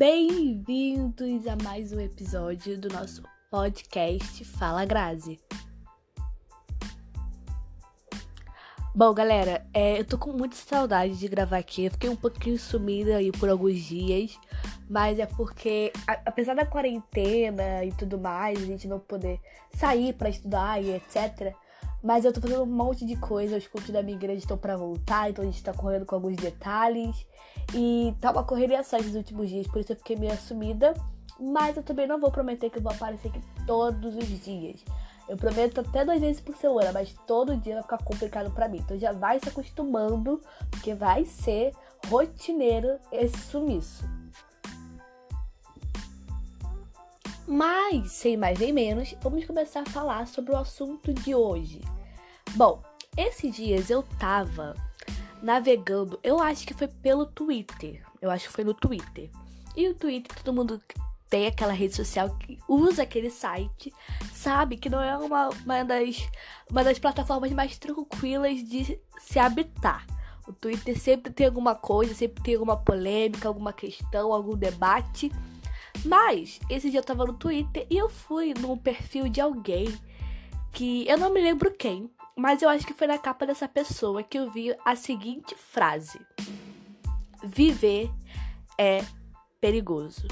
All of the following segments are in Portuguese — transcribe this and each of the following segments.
Bem-vindos a mais um episódio do nosso podcast Fala Grazi. Bom, galera, é, eu tô com muita saudade de gravar aqui. Eu fiquei um pouquinho sumida aí por alguns dias, mas é porque, a, apesar da quarentena e tudo mais, a gente não poder sair para estudar e etc. Mas eu tô fazendo um monte de coisa, os cultos da minha igreja estão para voltar, então a gente tá correndo com alguns detalhes. E tá uma correria só esses últimos dias, por isso eu fiquei meio assumida. Mas eu também não vou prometer que eu vou aparecer aqui todos os dias. Eu prometo até duas vezes por semana, mas todo dia vai ficar complicado para mim. Então já vai se acostumando, porque vai ser rotineiro esse sumiço. Mas, sem mais nem menos, vamos começar a falar sobre o assunto de hoje. Bom, esses dias eu tava navegando, eu acho que foi pelo Twitter. Eu acho que foi no Twitter. E o Twitter, todo mundo tem aquela rede social que usa aquele site, sabe que não é uma, uma, das, uma das plataformas mais tranquilas de se habitar. O Twitter sempre tem alguma coisa, sempre tem alguma polêmica, alguma questão, algum debate. Mas esse dia eu tava no Twitter e eu fui num perfil de alguém que eu não me lembro quem, mas eu acho que foi na capa dessa pessoa que eu vi a seguinte frase: Viver é perigoso.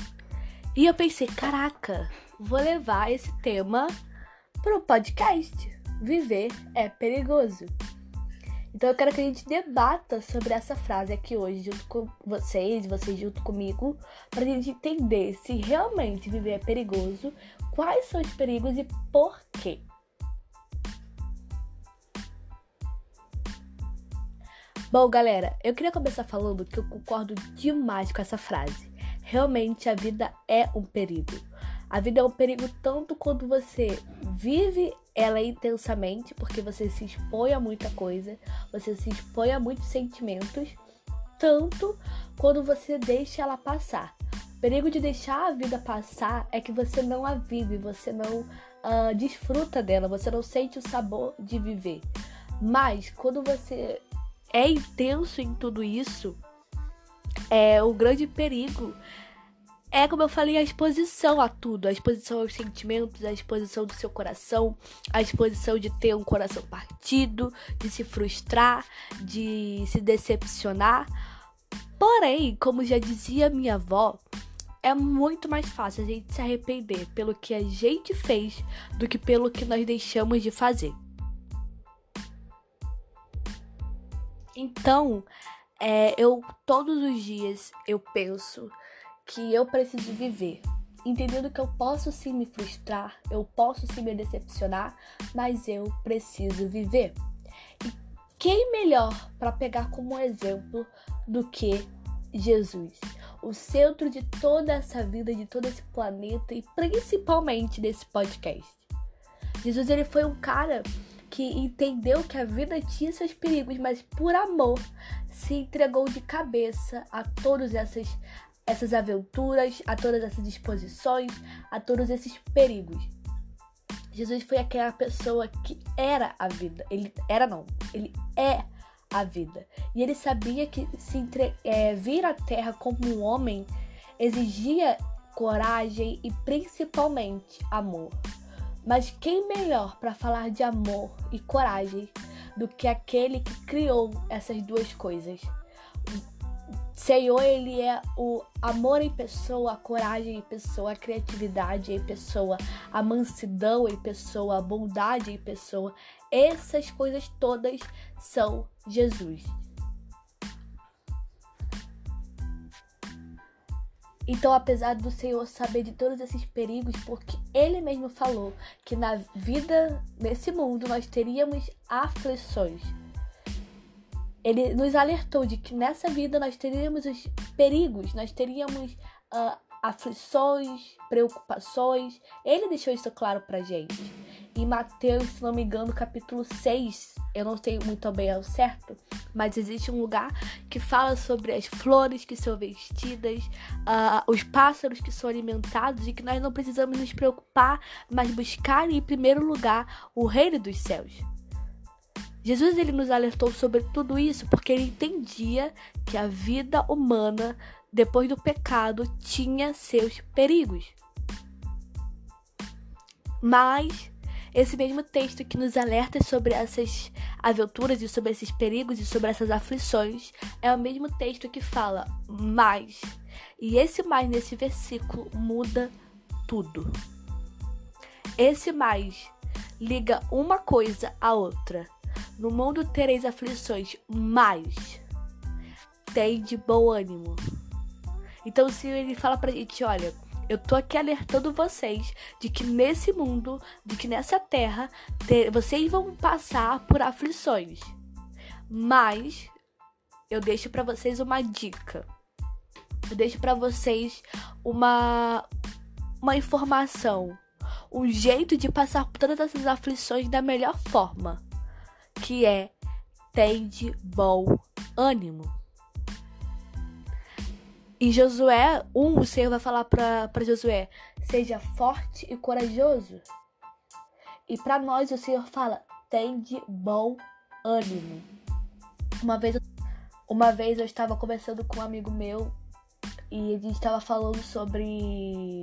E eu pensei, caraca, vou levar esse tema pro podcast. Viver é perigoso. Então eu quero que a gente debata sobre essa frase aqui hoje, junto com vocês, vocês junto comigo, para a gente entender se realmente viver é perigoso, quais são os perigos e por quê. Bom, galera, eu queria começar falando que eu concordo demais com essa frase. Realmente a vida é um perigo. A vida é um perigo tanto quando você vive ela intensamente, porque você se expõe a muita coisa, você se expõe a muitos sentimentos, tanto quando você deixa ela passar. O perigo de deixar a vida passar é que você não a vive, você não uh, desfruta dela, você não sente o sabor de viver. Mas quando você é intenso em tudo isso, é o grande perigo é como eu falei, a exposição a tudo, a exposição aos sentimentos, a exposição do seu coração, a exposição de ter um coração partido, de se frustrar, de se decepcionar. Porém, como já dizia minha avó, é muito mais fácil a gente se arrepender pelo que a gente fez do que pelo que nós deixamos de fazer. Então, é, eu todos os dias eu penso que eu preciso viver, entendendo que eu posso sim me frustrar, eu posso sim me decepcionar, mas eu preciso viver. E quem melhor para pegar como exemplo do que Jesus, o centro de toda essa vida, de todo esse planeta e principalmente desse podcast. Jesus ele foi um cara que entendeu que a vida tinha seus perigos, mas por amor se entregou de cabeça a todas essas, essas aventuras, a todas essas exposições, a todos esses perigos. Jesus foi aquela pessoa que era a vida. Ele era não, ele é a vida. E ele sabia que se entre, é, vir à Terra como um homem exigia coragem e principalmente amor. Mas quem melhor para falar de amor e coragem do que aquele que criou essas duas coisas? Senhor, ele é o amor em pessoa, a coragem em pessoa, a criatividade em pessoa, a mansidão em pessoa, a bondade em pessoa. Essas coisas todas são Jesus. Então, apesar do Senhor saber de todos esses perigos, porque Ele mesmo falou que na vida, nesse mundo, nós teríamos aflições. Ele nos alertou de que nessa vida nós teríamos os perigos, nós teríamos uh, aflições, preocupações. Ele deixou isso claro pra gente. Em Mateus, se não me engano, capítulo 6, eu não sei muito bem ao certo, mas existe um lugar que fala sobre as flores que são vestidas, uh, os pássaros que são alimentados e que nós não precisamos nos preocupar, mas buscar em primeiro lugar o reino dos céus. Jesus ele nos alertou sobre tudo isso porque ele entendia que a vida humana depois do pecado, tinha seus perigos. Mas esse mesmo texto que nos alerta sobre essas aventuras e sobre esses perigos e sobre essas aflições é o mesmo texto que fala mais. E esse mais nesse versículo muda tudo. Esse mais liga uma coisa à outra. No mundo tereis aflições, mas tem de bom ânimo. Então Senhor ele fala pra gente, olha, eu tô aqui alertando vocês de que nesse mundo, de que nessa terra, ter, vocês vão passar por aflições. Mas eu deixo para vocês uma dica. Eu deixo para vocês uma uma informação, um jeito de passar por todas essas aflições da melhor forma, que é tende bom ânimo. Em Josué 1, o Senhor vai falar para Josué: seja forte e corajoso. E para nós, o Senhor fala: tende bom ânimo. Uma vez, uma vez eu estava conversando com um amigo meu e a gente estava falando sobre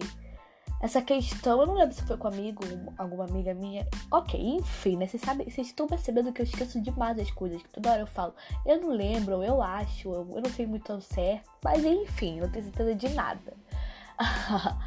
essa questão, eu não lembro se foi com um amigo, alguma amiga minha. Ok, enfim, né? Vocês sabem, vocês estão percebendo que eu esqueço demais as coisas. Que toda hora eu falo, eu não lembro, eu acho, eu, eu não sei muito ao certo. Mas enfim, não tenho certeza de nada.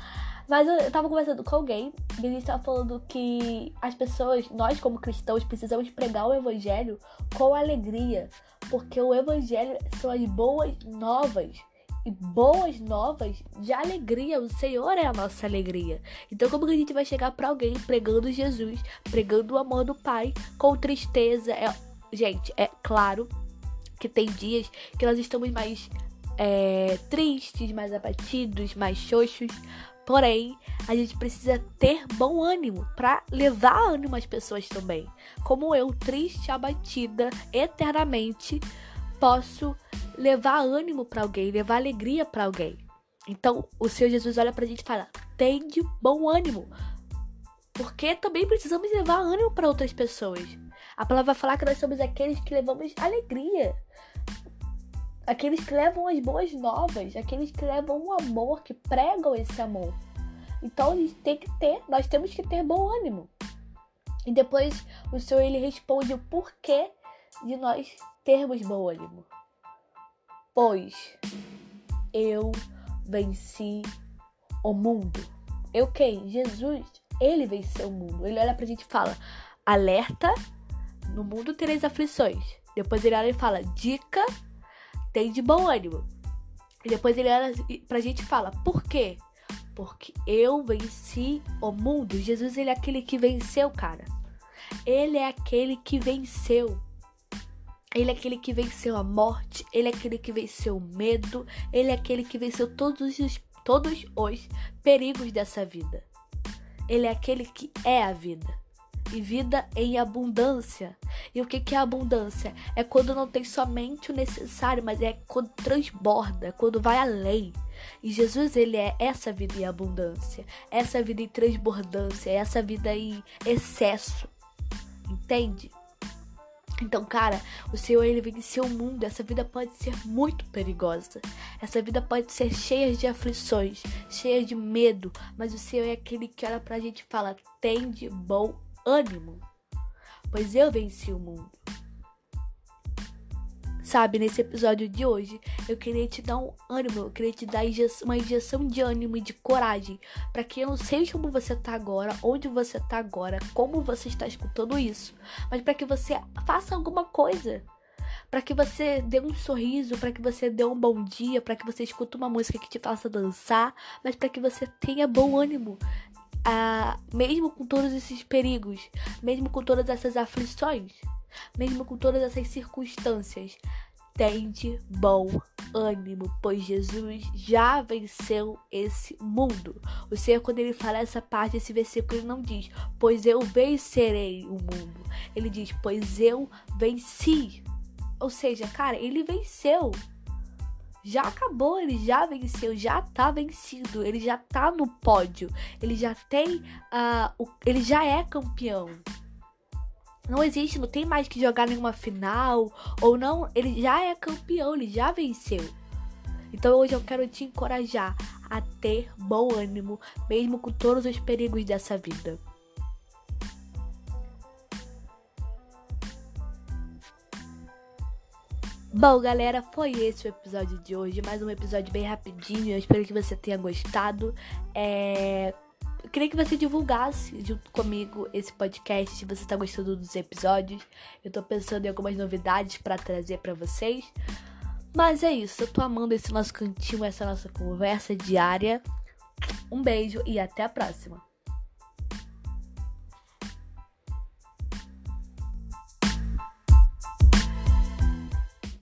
mas eu, tava conversando com alguém e a gente tava falando que as pessoas, nós como cristãos, precisamos pregar o evangelho com alegria. Porque o evangelho são as boas novas e boas novas de alegria. O Senhor é a nossa alegria. Então, como que a gente vai chegar para alguém pregando Jesus, pregando o amor do Pai com tristeza? É... Gente, é claro que tem dias que nós estamos mais é, tristes, mais abatidos, mais xoxos. Porém, a gente precisa ter bom ânimo para levar ânimo às pessoas também. Como eu, triste, abatida, eternamente, posso levar ânimo para alguém, levar alegria para alguém. Então, o Senhor Jesus olha pra gente e fala: tem de bom ânimo. Porque também precisamos levar ânimo para outras pessoas. A palavra falar que nós somos aqueles que levamos alegria. Aqueles que levam as boas novas, aqueles que levam o amor, que pregam esse amor. Então a gente tem que ter, nós temos que ter bom ânimo. E depois o Senhor ele responde o porquê de nós termos bom ânimo pois eu venci o mundo. Eu quem? Jesus, ele venceu o mundo. Ele olha pra gente e fala: alerta, no mundo tereis aflições. Depois ele olha e fala: dica, tem de bom ânimo. E depois ele olha pra gente e fala: por quê? Porque eu venci o mundo. Jesus, ele é aquele que venceu, cara. Ele é aquele que venceu. Ele é aquele que venceu a morte, ele é aquele que venceu o medo, ele é aquele que venceu todos os, todos os perigos dessa vida. Ele é aquele que é a vida. E vida em abundância. E o que, que é abundância? É quando não tem somente o necessário, mas é quando transborda, é quando vai além. E Jesus, ele é essa vida em abundância, essa vida em transbordância, essa vida em excesso. Entende? Então, cara, o Senhor ele venceu o mundo. Essa vida pode ser muito perigosa. Essa vida pode ser cheia de aflições, cheia de medo. Mas o Senhor é aquele que olha pra gente e fala: tem de bom ânimo, pois eu venci o mundo. Sabe, nesse episódio de hoje, eu queria te dar um ânimo, eu queria te dar uma injeção de ânimo e de coragem, para que eu não sei como você tá agora, onde você tá agora, como você está escutando isso, mas para que você faça alguma coisa. Para que você dê um sorriso, para que você dê um bom dia, para que você escute uma música que te faça dançar, mas para que você tenha bom ânimo, ah, mesmo com todos esses perigos, mesmo com todas essas aflições mesmo com todas essas circunstâncias. Tende bom ânimo, pois Jesus já venceu esse mundo. O Senhor, quando ele fala essa parte, esse versículo, ele não diz, pois eu vencerei o mundo. Ele diz, pois eu venci. Ou seja, cara, ele venceu. Já acabou, ele já venceu, já tá vencido, ele já tá no pódio, ele já tem, uh, o, ele já é campeão. Não existe, não tem mais que jogar nenhuma final ou não. Ele já é campeão, ele já venceu. Então hoje eu quero te encorajar a ter bom ânimo, mesmo com todos os perigos dessa vida. Bom, galera, foi esse o episódio de hoje. Mais um episódio bem rapidinho. Eu espero que você tenha gostado. É... Eu queria que você divulgasse junto comigo esse podcast se você está gostando dos episódios. Eu tô pensando em algumas novidades para trazer para vocês. Mas é isso, eu tô amando esse nosso cantinho, essa nossa conversa diária. Um beijo e até a próxima.